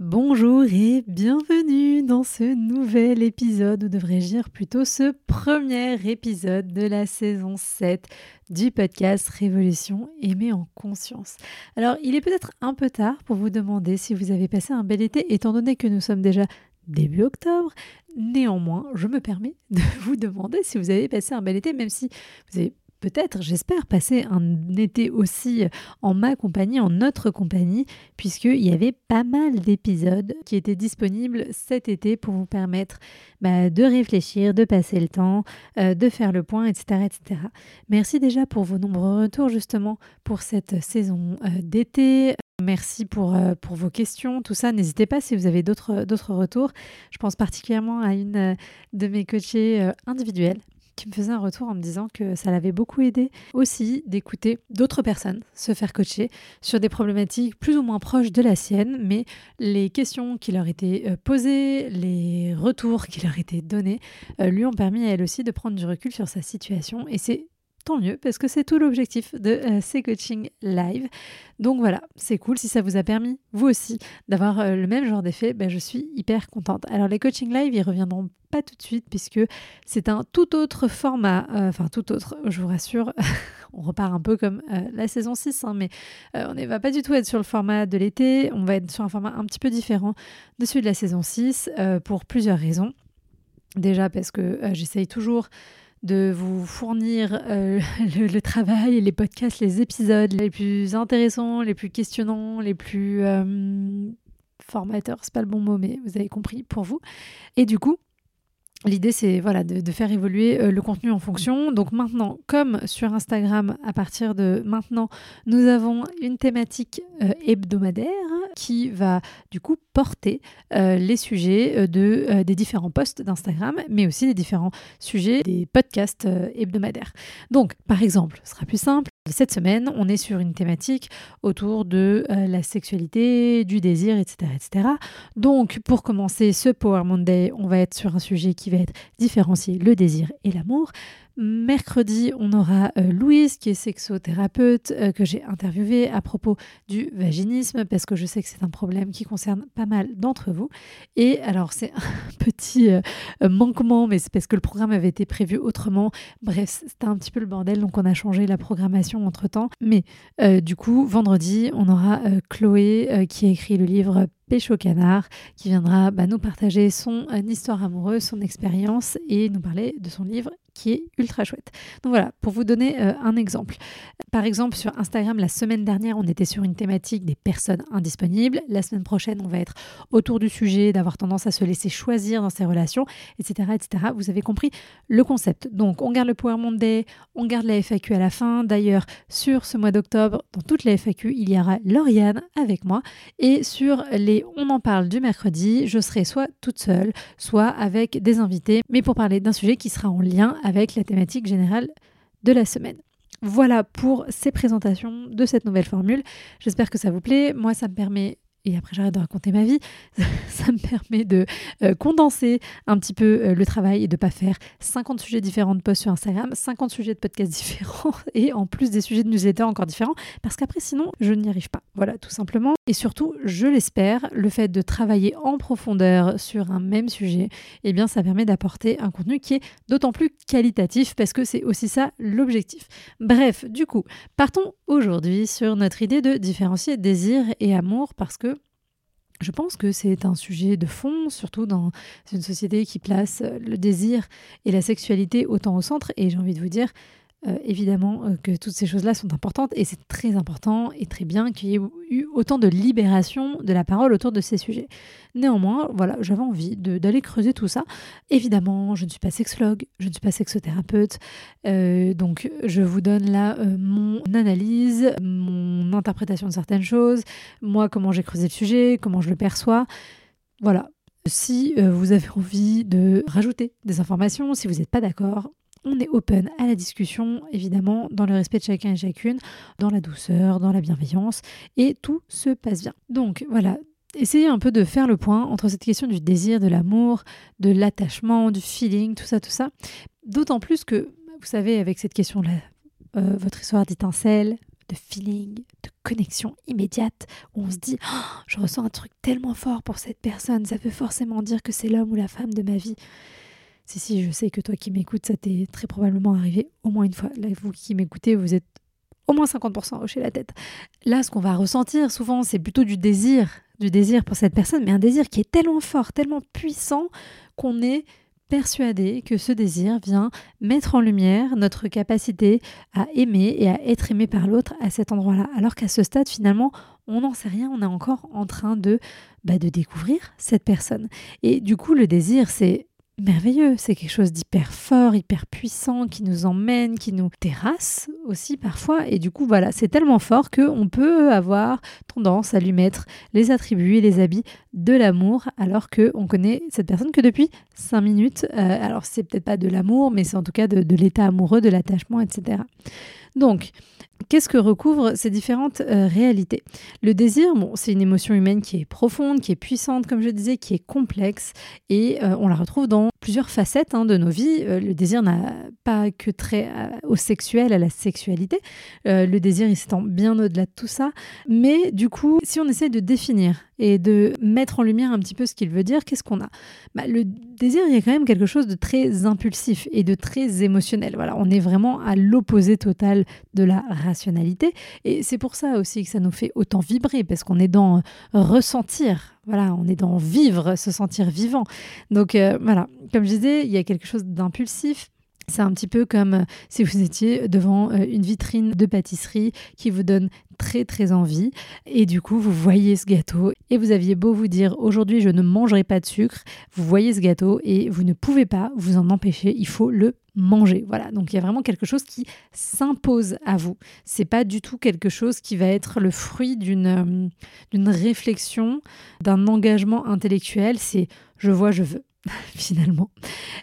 Bonjour et bienvenue dans ce nouvel épisode, ou devrais-je dire plutôt ce premier épisode de la saison 7 du podcast Révolution aimée en conscience. Alors il est peut-être un peu tard pour vous demander si vous avez passé un bel été, étant donné que nous sommes déjà début octobre. Néanmoins, je me permets de vous demander si vous avez passé un bel été, même si vous avez peut-être, j'espère, passer un été aussi en ma compagnie, en notre compagnie, puisqu'il y avait pas mal d'épisodes qui étaient disponibles cet été pour vous permettre bah, de réfléchir, de passer le temps, euh, de faire le point, etc., etc. Merci déjà pour vos nombreux retours justement pour cette saison euh, d'été. Merci pour, euh, pour vos questions, tout ça. N'hésitez pas si vous avez d'autres retours. Je pense particulièrement à une de mes coachées individuelles qui me faisait un retour en me disant que ça l'avait beaucoup aidé aussi d'écouter d'autres personnes se faire coacher sur des problématiques plus ou moins proches de la sienne, mais les questions qui leur étaient euh, posées, les retours qui leur étaient donnés, euh, lui ont permis à elle aussi de prendre du recul sur sa situation. Et c'est tant mieux parce que c'est tout l'objectif de euh, ces coachings live. Donc voilà, c'est cool. Si ça vous a permis, vous aussi, d'avoir euh, le même genre d'effet, ben, je suis hyper contente. Alors les coachings live, ils reviendront pas tout de suite puisque c'est un tout autre format, euh, enfin tout autre, je vous rassure. on repart un peu comme la saison 6, hein, mais on ne va pas du tout être sur le format de l'été, on va être sur un format un petit peu différent de celui de la saison 6 pour plusieurs raisons. Déjà parce que j'essaye toujours de vous fournir euh, le, travail, les podcasts, les épisodes les plus intéressants, les plus questionnants, les plus euh, formateurs, c'est pas le bon mot, mais vous avez compris pour vous. Et du coup, L'idée, c'est de, faire évoluer euh, le contenu en fonction. Donc maintenant, comme sur Instagram, à partir de maintenant, nous avons une thématique hebdomadaire qui va du coup porter euh, les sujets euh, euh, des différents posts d'Instagram, mais aussi des différents sujets des podcasts hebdomadaires. Donc, par exemple, ce sera plus simple. Cette semaine, on est sur une thématique autour de la sexualité, du désir, etc., etc. Donc, pour commencer ce Power Monday, on va être sur un sujet qui va être différencier le désir et l'amour. Mercredi, on aura euh, Louise, qui est sexothérapeute, euh, que j'ai interviewée à propos du vaginisme, parce que je sais que c'est un problème qui concerne pas mal d'entre vous. Et alors, c'est un petit euh, manquement, mais c'est parce que le programme avait été prévu autrement. Bref, c'était un petit peu le bordel, donc on a changé la programmation entre-temps. Mais du coup, vendredi, on aura Chloé, qui a écrit le livre Pécho Canard, qui viendra bah, nous partager son histoire amoureuse, son expérience et nous parler de son livre qui est ultra chouette. Donc voilà, pour vous donner euh, un exemple. Par exemple, sur Instagram, la semaine dernière, on était sur une thématique des personnes indisponibles. La semaine prochaine, on va être autour du sujet d'avoir tendance à se laisser choisir dans ses relations, etc., etc. Vous avez compris le concept. Donc, on garde le Power Monday, on garde la FAQ à la fin. D'ailleurs, sur ce mois d'octobre, dans toutes les FAQ, il y aura Lauriane avec moi. Et sur les On en parle du mercredi, je serai soit toute seule, soit avec des invités, mais pour parler d'un sujet qui sera en lien avec la thématique générale de la semaine. Voilà pour ces présentations de cette nouvelle formule. J'espère que ça vous plaît. Moi, ça me permet et après j'arrête de raconter ma vie, ça me permet de euh, condenser un petit peu euh, le travail et de pas faire 50 sujets différents de posts sur Instagram, 50 sujets de podcasts différents et en plus des sujets de newsletter encore différents parce qu'après sinon je n'y arrive pas. Voilà, tout simplement. Et surtout, je l'espère, le fait de travailler en profondeur sur un même sujet, eh bien ça permet d'apporter un contenu qui est d'autant plus qualitatif parce que c'est aussi ça l'objectif. Bref, du coup, partons aujourd'hui sur notre idée de différencier désir et amour parce que je pense que c'est un sujet de fond, surtout dans une société qui place le désir et la sexualité autant au centre. Et j'ai envie de vous dire, euh, évidemment euh, que toutes ces choses-là sont importantes et c'est très important et très bien qu'il y ait eu autant de libération de la parole autour de ces sujets. Néanmoins, voilà, j'avais envie d'aller creuser tout ça. Évidemment, je ne suis pas sexologue, je ne suis pas sexothérapeute, euh, donc je vous donne là mon analyse, mon interprétation de certaines choses, moi comment j'ai creusé le sujet, comment je le perçois. Voilà, si vous avez envie de rajouter des informations, si vous n'êtes pas d'accord, on est open à la discussion, évidemment, dans le respect de chacun et chacune, dans la douceur, dans la bienveillance, et tout se passe bien. Donc voilà, essayez un peu de faire le point entre cette question du désir, de l'amour, de l'attachement, du feeling, tout ça, tout ça. D'autant plus que, vous savez, avec cette question-là, euh, votre histoire d'étincelle, de feeling, de connexion immédiate, où on se dit oh, je ressens un truc tellement fort pour cette personne, ça veut forcément dire que c'est l'homme ou la femme de ma vie. Si, si, je sais que toi qui m'écoutes, ça t'est très probablement arrivé au moins une fois. Là, vous qui m'écoutez, vous êtes au moins 50% hoché la tête. Là, ce qu'on va ressentir souvent, c'est plutôt du désir, du désir pour cette personne, mais un désir qui est tellement fort, tellement puissant qu'on est persuadé que ce désir vient mettre en lumière notre capacité à aimer et à être aimé par l'autre à cet endroit-là. Alors qu'à ce stade, finalement, on n'en sait rien, on est encore en train de, bah, de découvrir cette personne. Et du coup, le désir, c'est merveilleux. C'est quelque chose d'hyper fort, hyper puissant, qui nous emmène, qui nous terrasse aussi parfois. Et du coup, voilà, c'est tellement fort qu'on peut avoir tendance à lui mettre les attributs et les habits de l'amour, alors qu'on connaît cette personne que depuis 5 minutes. Euh, alors, c'est peut-être pas de l'amour, mais c'est en tout cas de, de l'état amoureux, de l'attachement, etc. Donc, Qu'est-ce que recouvrent ces différentes euh, réalités? Le désir, bon, c'est une émotion humaine qui est profonde, qui est puissante, comme je disais, qui est complexe, et euh, on la retrouve dans plusieurs facettes hein, de nos vies. Euh, le désir n'a pas que trait au sexuel, à la sexualité. le désir, il s'étend bien au-delà de tout ça. Mais du coup, si on essaie de définir et de mettre en lumière un petit peu ce qu'il veut dire, qu'est-ce qu'on a? Bah, Le désir, il y a quand même quelque chose de très impulsif et de très émotionnel. Voilà, on est vraiment à l'opposé total de la Et c'est pour ça aussi que ça nous fait autant vibrer, parce qu'on est dans ressentir. Voilà, on est dans vivre, se sentir vivant. Donc euh, voilà, comme je disais, il y a quelque chose d'impulsif c'est un petit peu comme euh, si vous étiez devant euh, une vitrine de pâtisserie qui vous donne très très envie et du coup vous voyez ce gâteau et vous aviez beau vous dire aujourd'hui je ne mangerai pas de sucre, vous voyez ce gâteau et vous ne pouvez pas vous en empêcher, il faut le manger. Voilà, donc il y a vraiment quelque chose qui s'impose à vous. C'est pas du tout quelque chose qui va être le fruit d'une euh, d'une réflexion, d'un engagement intellectuel, c'est je vois, je veux. finalement.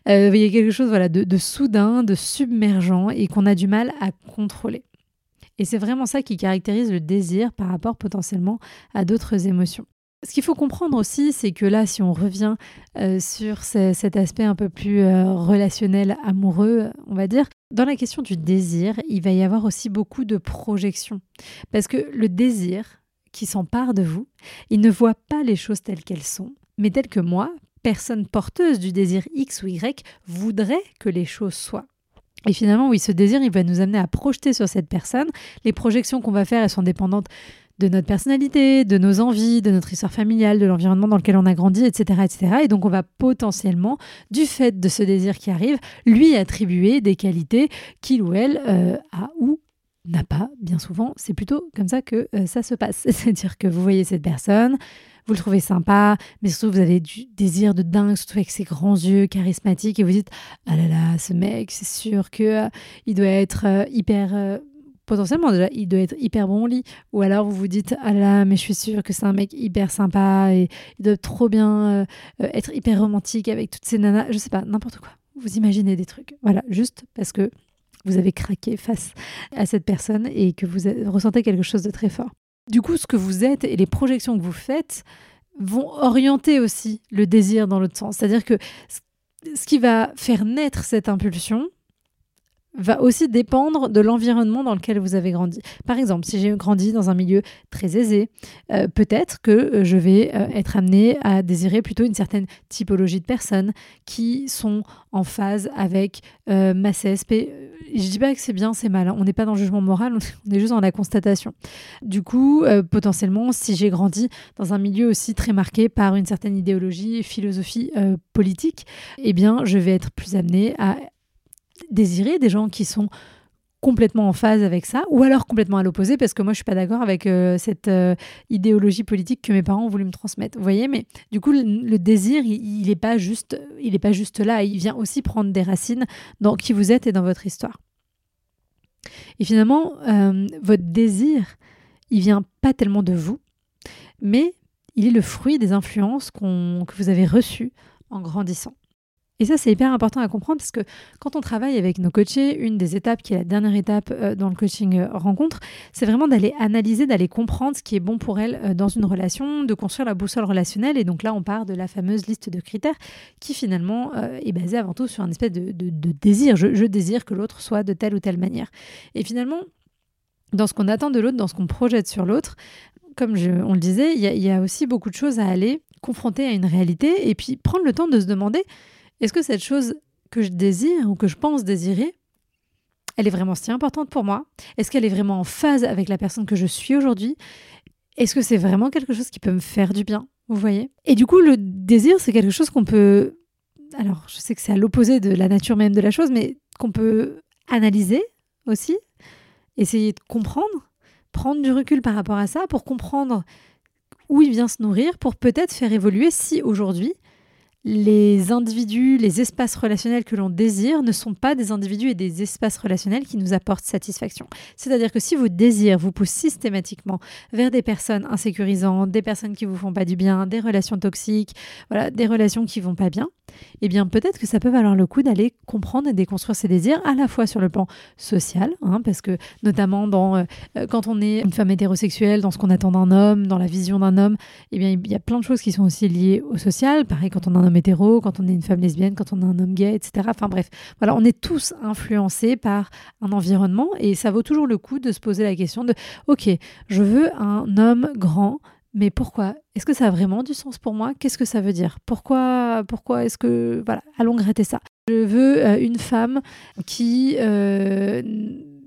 Euh, il y a quelque chose voilà, de, soudain, de submergent et qu'on a du mal à contrôler. Et c'est vraiment ça qui caractérise le désir par rapport potentiellement à d'autres émotions. Ce qu'il faut comprendre aussi, c'est que là, si on revient euh, sur cet aspect un peu plus euh, relationnel, amoureux, on va dire, dans la question du désir, il va y avoir aussi beaucoup de projections. Parce que le désir qui s'empare de vous, il ne voit pas les choses telles qu'elles sont, mais telles que moi, personne porteuse du désir X ou Y voudrait que les choses soient. Et finalement, oui, ce désir, il va nous amener à projeter sur cette personne. Les projections qu'on va faire, elles sont dépendantes de notre personnalité, de nos envies, de notre histoire familiale, de l'environnement dans lequel on a grandi, etc., etc. Et donc, on va potentiellement, du fait de ce désir qui arrive, lui attribuer des qualités qu'il ou elle euh, a ou n'a pas, bien souvent. C'est plutôt comme ça que euh, ça se passe. C'est-à-dire que vous voyez cette personne, vous le trouvez sympa, mais surtout vous avez du désir de dingue, surtout avec ses grands yeux charismatiques, et vous dites ah là là, ce mec, c'est sûr que euh, il doit être euh, hyper euh, potentiellement déjà, il doit être hyper bon au lit. Ou alors vous vous dites, ah là, mais je suis sûre que c'est un mec hyper sympa et il doit trop bien être hyper romantique avec toutes ces nanas. Je sais pas, n'importe quoi. Vous imaginez des trucs. Voilà, juste parce que vous avez craqué face à cette personne et que vous ressentez quelque chose de très fort. Du coup, ce que vous êtes et les projections que vous faites vont orienter aussi le désir dans l'autre sens. C'est-à-dire que ce qui va faire naître cette impulsion, va aussi dépendre de l'environnement dans lequel vous avez grandi. Par exemple, si j'ai grandi dans un milieu très aisé, euh, peut-être que euh, je vais euh, être amené à désirer plutôt une certaine typologie de personnes qui sont en phase avec ma CSP. Je dis pas que c'est bien, c'est mal. Hein. On n'est pas dans le jugement moral, on est juste dans la constatation. Du coup, potentiellement, si j'ai grandi dans un milieu aussi très marqué par une certaine idéologie, philosophie politique, eh bien, je vais être plus amené à désirer des gens qui sont complètement en phase avec ça, ou alors complètement à l'opposé, parce que moi je suis pas d'accord avec euh, cette euh, idéologie politique que mes parents ont voulu me transmettre. Vous voyez, mais du coup le, désir, il n'est pas juste, il est pas juste là, il vient aussi prendre des racines dans qui vous êtes et dans votre histoire. Et finalement, euh, votre désir, il vient pas tellement de vous, mais il est le fruit des influences que vous avez reçues en grandissant. Et ça, c'est hyper important à comprendre parce que quand on travaille avec nos coachés, une des étapes qui est la dernière étape euh, dans le coaching euh, rencontre, c'est vraiment d'aller analyser, d'aller comprendre ce qui est bon pour elle euh, dans une relation, de construire la boussole relationnelle. Et donc là, on part de la fameuse liste de critères qui finalement est basée avant tout sur un espèce de, désir. Je, désire que l'autre soit de telle ou telle manière. Et finalement, dans ce qu'on attend de l'autre, dans ce qu'on projette sur l'autre, comme on le disait, il y, y a aussi beaucoup de choses à aller confronter à une réalité et puis prendre le temps de se demander est-ce que cette chose que je désire ou que je pense désirer, elle est vraiment si importante pour moi? Est-ce qu'elle est vraiment en phase avec la personne que je suis aujourd'hui? Est-ce que c'est vraiment quelque chose qui peut me faire du bien? Vous voyez? Et du coup, le désir, c'est quelque chose qu'on peut... Alors, je sais que c'est à l'opposé de la nature même de la chose, mais qu'on peut analyser aussi, essayer de comprendre, prendre du recul par rapport à ça pour comprendre où il vient se nourrir, pour peut-être faire évoluer si aujourd'hui les individus, les espaces relationnels que l'on désire ne sont pas des individus et des espaces relationnels qui nous apportent satisfaction. C'est-à-dire que si vos désirs vous poussent systématiquement vers des personnes insécurisantes, des personnes qui vous font pas du bien, des relations toxiques, voilà, des relations qui vont pas bien, eh bien peut-être que ça peut valoir le coup d'aller comprendre et déconstruire ces désirs à la fois sur le plan social, hein, parce que notamment dans, euh, euh, quand on est une femme hétérosexuelle, dans ce qu'on attend d'un homme, dans la vision d'un homme, eh bien il y a plein de choses qui sont aussi liées au social. Pareil quand on a un homme hétéro, quand on est une femme lesbienne, quand on a un homme gay, etc. Enfin bref, voilà, on est tous influencés par un environnement et ça vaut toujours le coup de se poser la question de, ok, je veux un homme grand, mais pourquoi? Est-ce que ça a vraiment du sens pour moi? Qu'est-ce que ça veut dire? Pourquoi Pourquoi est-ce que voilà Allons gratter ça? Je veux euh, une femme qui euh,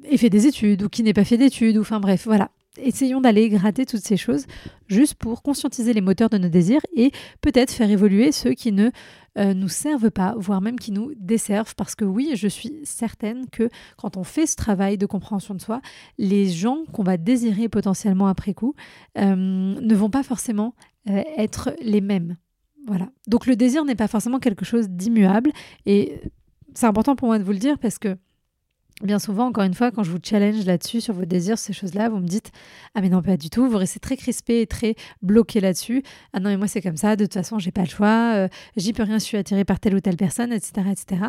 ait fait des études ou qui n'ait pas fait d'études ou enfin bref, voilà. Essayons d'aller gratter toutes ces choses juste pour conscientiser les moteurs de nos désirs et peut-être faire évoluer ceux qui ne euh, nous servent pas, voire même qui nous desservent. Parce que oui, je suis certaine que quand on fait ce travail de compréhension de soi, les gens qu'on va désirer potentiellement après coup euh, ne vont pas forcément euh, être les mêmes. Voilà. Donc le désir n'est pas forcément quelque chose d'immuable et c'est important pour moi de vous le dire parce que Bien souvent, encore une fois, quand je vous challenge là-dessus, sur vos désirs, ces choses-là, vous me dites Ah, mais non, pas du tout. Vous restez très crispé et très bloqué là-dessus. Ah non, mais moi, c'est comme ça. De toute façon, j'ai pas le choix. Euh, j'y peux rien. Je suis attiré par telle ou telle personne, etc. etc.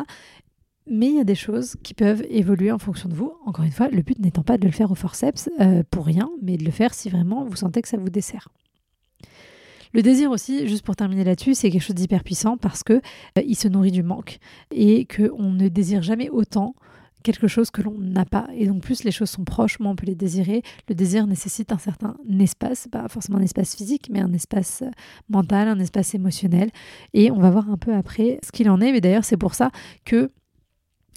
Mais il y a des choses qui peuvent évoluer en fonction de vous. Encore une fois, le but n'étant pas de le faire au forceps euh, pour rien, mais de le faire si vraiment vous sentez que ça vous dessert. Le désir aussi, juste pour terminer là-dessus, c'est quelque chose d'hyper puissant parce que euh, il se nourrit du manque et qu'on ne désire jamais autant quelque chose que l'on n'a pas. Et donc plus les choses sont proches, moins on peut les désirer. Le désir nécessite un certain espace, pas forcément un espace physique, mais un espace euh, mental, un espace émotionnel. Et on va voir un peu après ce qu'il en est. Mais d'ailleurs, c'est pour ça que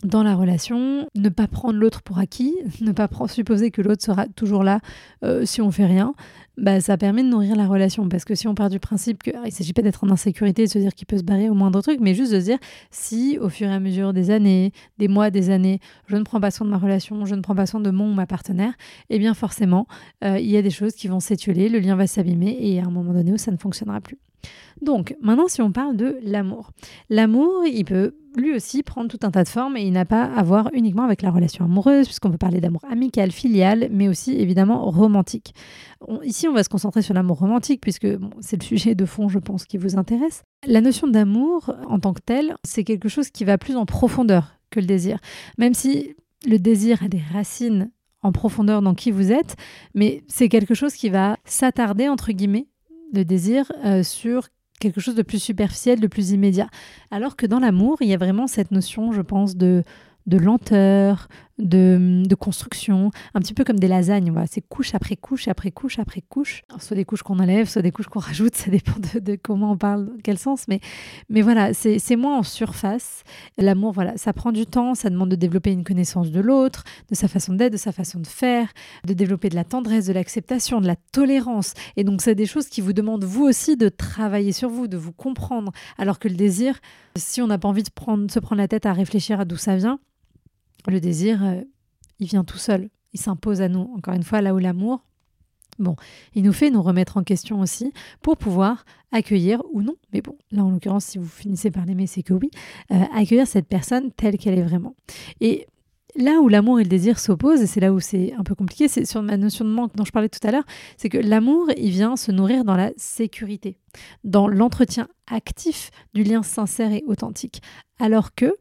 dans la relation, ne pas prendre l'autre pour acquis, ne pas supposer que l'autre sera toujours là euh, si on fait rien, bah, ça permet de nourrir la relation. Parce que si on part du principe qu'il ne s'agit pas d'être en insécurité, de se dire qu'il peut se barrer au moindre truc, mais juste de se dire si au fur et à mesure des années, des mois, des années, je ne prends pas soin de ma relation, je ne prends pas soin de mon ou ma partenaire, eh bien forcément, euh, il y a des choses qui vont s'étioler, le lien va s'abîmer et à un moment donné où ça ne fonctionnera plus. Donc, maintenant, si on parle de l'amour. L'amour, il peut lui aussi prendre tout un tas de formes et il n'a pas à voir uniquement avec la relation amoureuse, puisqu'on peut parler d'amour amical, filial, mais aussi évidemment romantique. ici, on va se concentrer sur l'amour romantique, puisque c'est le sujet de fond, je pense, qui vous intéresse. La notion d'amour, en tant que telle, c'est quelque chose qui va plus en profondeur que le désir. Même si le désir a des racines en profondeur dans qui vous êtes, mais c'est quelque chose qui va s'attarder, entre guillemets, le désir, euh, sur quelque chose de plus superficiel, de plus immédiat. Alors que dans l'amour, il y a vraiment cette notion, je pense, de, lenteur, de, construction, un petit peu comme des lasagnes. Voilà. C'est couche après couche, après couche, après couche. soit des couches qu'on enlève, soit des couches qu'on rajoute, ça dépend de, comment on parle, dans quel sens. Mais, mais voilà, c'est moins en surface. L'amour, voilà, ça prend du temps, ça demande de développer une connaissance de l'autre, de sa façon d'être, de sa façon de faire, de développer de la tendresse, de l'acceptation, de la tolérance. Et donc, c'est des choses qui vous demandent, vous aussi, de travailler sur vous, de vous comprendre. Alors que le désir, si on n'a pas envie de, prendre, se prendre la tête à réfléchir à d'où ça vient, le désir, euh, il vient tout seul, il s'impose à nous. Encore une fois, là où l'amour, Bon, il nous fait nous remettre en question aussi pour pouvoir accueillir ou non, mais bon, là en l'occurrence, si vous finissez par l'aimer, c'est que oui, euh, accueillir cette personne telle qu'elle est vraiment. Et là où l'amour et le désir s'opposent, et c'est là où c'est un peu compliqué, c'est sur ma notion de manque dont je parlais tout à l'heure, c'est que l'amour, il vient se nourrir dans la sécurité, dans l'entretien actif du lien sincère et authentique. Alors que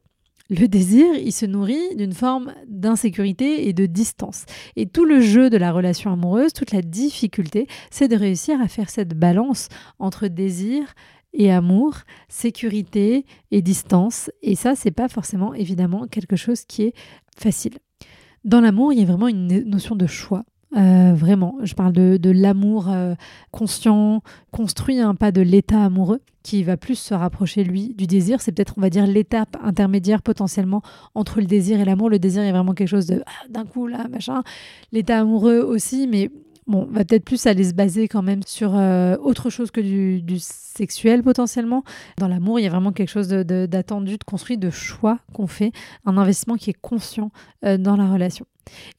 le désir, il se nourrit d'une forme d'insécurité et de distance. Et tout le jeu de la relation amoureuse, toute la difficulté, c'est de réussir à faire cette balance entre désir et amour, sécurité et distance. Et ça, c'est pas forcément évidemment quelque chose qui est facile. Dans l'amour, il y a vraiment une notion de choix. Euh, vraiment, je parle de, l'amour euh, conscient, construit, hein, pas de l'état amoureux qui va plus se rapprocher, lui, du désir. C'est peut-être, on va dire, l'étape intermédiaire potentiellement entre le désir et l'amour. Le désir est vraiment quelque chose de ah, d'un coup, là, machin. L'état amoureux aussi, mais bon, va peut-être plus aller se baser quand même sur euh, autre chose que du, sexuel potentiellement. Dans l'amour, il y a vraiment quelque chose d'attendu, de, de, construit, de choix qu'on fait, un investissement qui est conscient dans la relation.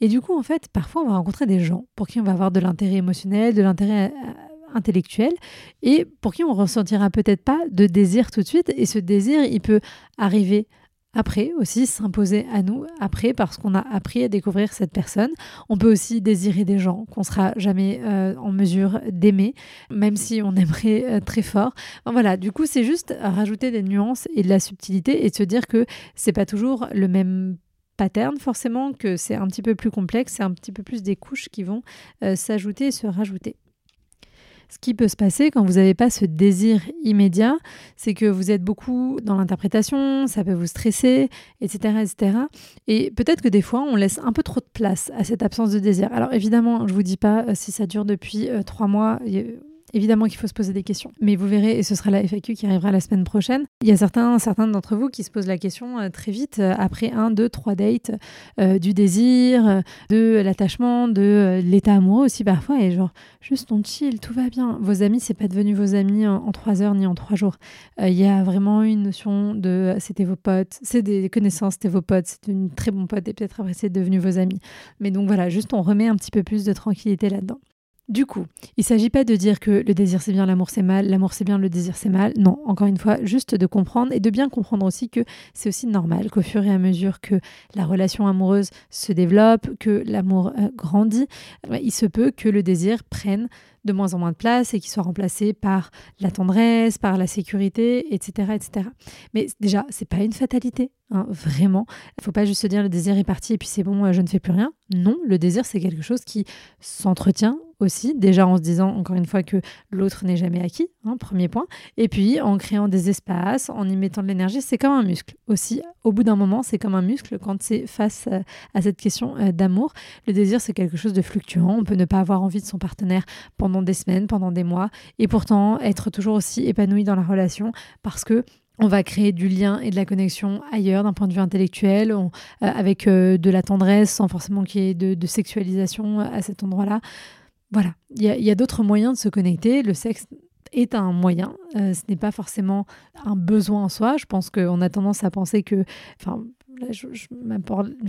Et du coup, en fait, parfois, on va rencontrer des gens pour qui on va avoir de l'intérêt émotionnel, de l'intérêt euh, intellectuel, et pour qui on ressentira peut-être pas de désir tout de suite. Et ce désir, il peut arriver après aussi, s'imposer à nous après, parce qu'on a appris à découvrir cette personne. On peut aussi désirer des gens qu'on sera jamais euh, en mesure d'aimer, même si on aimerait euh, très fort. voilà, du coup, c'est juste rajouter des nuances et de la subtilité et se dire que c'est pas toujours le même pattern, forcément, que c'est un petit peu plus complexe, c'est un petit peu plus des couches qui vont euh, s'ajouter et se rajouter. Ce qui peut se passer quand vous n'avez pas ce désir immédiat, c'est que vous êtes beaucoup dans l'interprétation, ça peut vous stresser, etc. etc. Et peut-être que des fois, on laisse un peu trop de place à cette absence de désir. Alors évidemment, je ne vous dis pas euh, si ça dure depuis euh, trois mois Évidemment qu'il faut se poser des questions. Mais vous verrez, et ce sera la FAQ qui arrivera la semaine prochaine, il y a certains, certains d'entre vous qui se posent la question euh, très vite, euh, après un, deux, trois dates, euh, du désir, de l'attachement, de l'état amoureux aussi parfois, et genre, juste on chill, tout va bien. Vos amis, c'est pas devenu vos amis en, trois heures ni en trois jours. Il y a vraiment une notion de c'était vos potes, c'est des connaissances, c'était vos potes, c'est une très bon pote, et peut-être après c'est devenu vos amis. Mais donc voilà, juste on remet un petit peu plus de tranquillité là-dedans. Du coup, il ne s'agit pas de dire que le désir c'est bien, l'amour c'est mal, l'amour c'est bien, le désir c'est mal. Non, encore une fois, juste de comprendre et de bien comprendre aussi que c'est aussi normal qu'au fur et à mesure que la relation amoureuse se développe, que l'amour euh, grandit, euh, il se peut que le désir prenne de moins en moins de place et qu'il soit remplacé par la tendresse, par la sécurité, etc. etc. Mais déjà, c'est pas une fatalité, hein, vraiment. Il faut pas juste se dire le désir est parti et puis c'est bon, euh, je ne fais plus rien. Non, le désir, c'est quelque chose qui s'entretient aussi, déjà en se disant encore une fois que l'autre n'est jamais acquis, hein, premier point, et puis en créant des espaces, en y mettant de l'énergie, c'est comme un muscle aussi. Au bout d'un moment, c'est comme un muscle quand c'est face euh, à cette question euh, d'amour. Le désir, c'est quelque chose de fluctuant. On peut ne pas avoir envie de son partenaire pendant des semaines, pendant des mois, et pourtant être toujours aussi épanoui dans la relation parce que on va créer du lien et de la connexion ailleurs d'un point de vue intellectuel, euh, avec de la tendresse sans forcément qu'il y ait de sexualisation à cet endroit-là. Voilà, il y a, d'autres moyens de se connecter. Le sexe est un moyen, euh, ce n'est pas forcément un besoin en soi. Je pense qu'on a tendance à penser que, enfin, je, je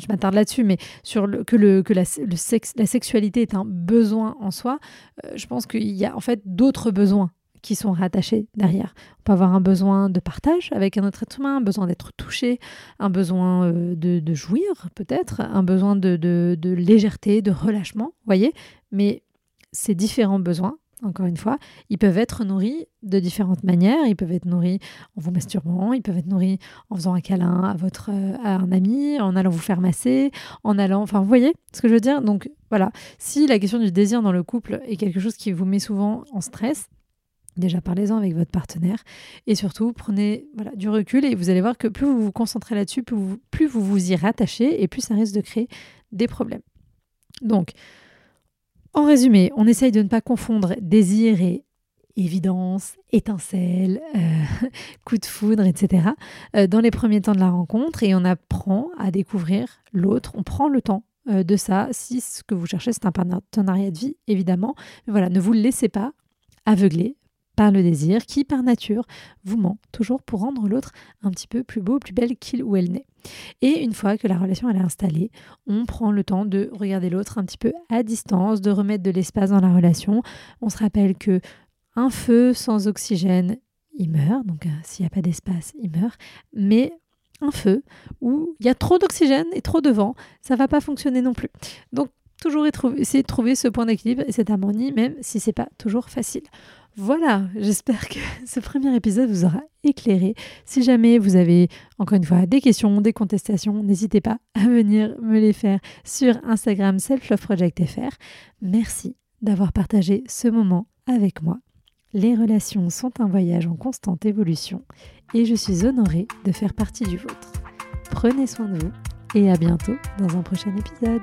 m'attarde là-dessus, mais sur que, le, que la, sexualité est un besoin en soi, euh, je pense qu'il y a en fait d'autres besoins qui sont rattachés derrière. On peut avoir un besoin de partage avec un autre être humain, un besoin d'être touché, un besoin euh, de, jouir peut-être, un besoin de, de, de légèreté, de relâchement, voyez. Mais ces différents besoins, encore une fois, ils peuvent être nourris de différentes manières. Ils peuvent être nourris en vous masturbant, ils peuvent être nourris en faisant un câlin à votre à un ami, en allant vous faire masser, en allant, enfin, vous voyez ce que je veux dire? Donc voilà, si la question du désir dans le couple est quelque chose qui vous met souvent en stress, Déjà, parlez-en avec votre partenaire et surtout prenez voilà, du recul et vous allez voir que plus vous vous concentrez là-dessus, plus vous, plus vous vous y rattachez et plus ça risque de créer des problèmes. Donc, en résumé, on essaye de ne pas confondre désir et évidence, étincelle, euh, coup de foudre, etc. Euh, dans les premiers temps de la rencontre et on apprend à découvrir l'autre, on prend le temps euh, de ça. Si ce que vous cherchez, c'est un partenariat de vie, évidemment. Voilà, ne vous laissez pas aveugler par le désir qui, par nature, vous ment toujours pour rendre l'autre un petit peu plus beau, plus belle qu'il ou elle n'est. Et une fois que la relation est installée, on prend le temps de regarder l'autre un petit peu à distance, de remettre de l'espace dans la relation. On se rappelle que un feu sans oxygène, il meurt. Donc euh, s'il n'y a pas d'espace, il meurt. Mais un feu où il y a trop d'oxygène et trop de vent, ça va pas fonctionner non plus. Donc toujours essayer de trouver ce point d'équilibre et cette harmonie, même si c'est pas toujours facile. Voilà, j'espère que ce premier épisode vous aura éclairé. Si jamais vous avez encore une fois des questions, des contestations, n'hésitez pas à venir me les faire sur Instagram selfloveprojectfr. Merci d'avoir partagé ce moment avec moi. Les relations sont un voyage en constante évolution et je suis honorée de faire partie du vôtre. Prenez soin de vous et à bientôt dans un prochain épisode.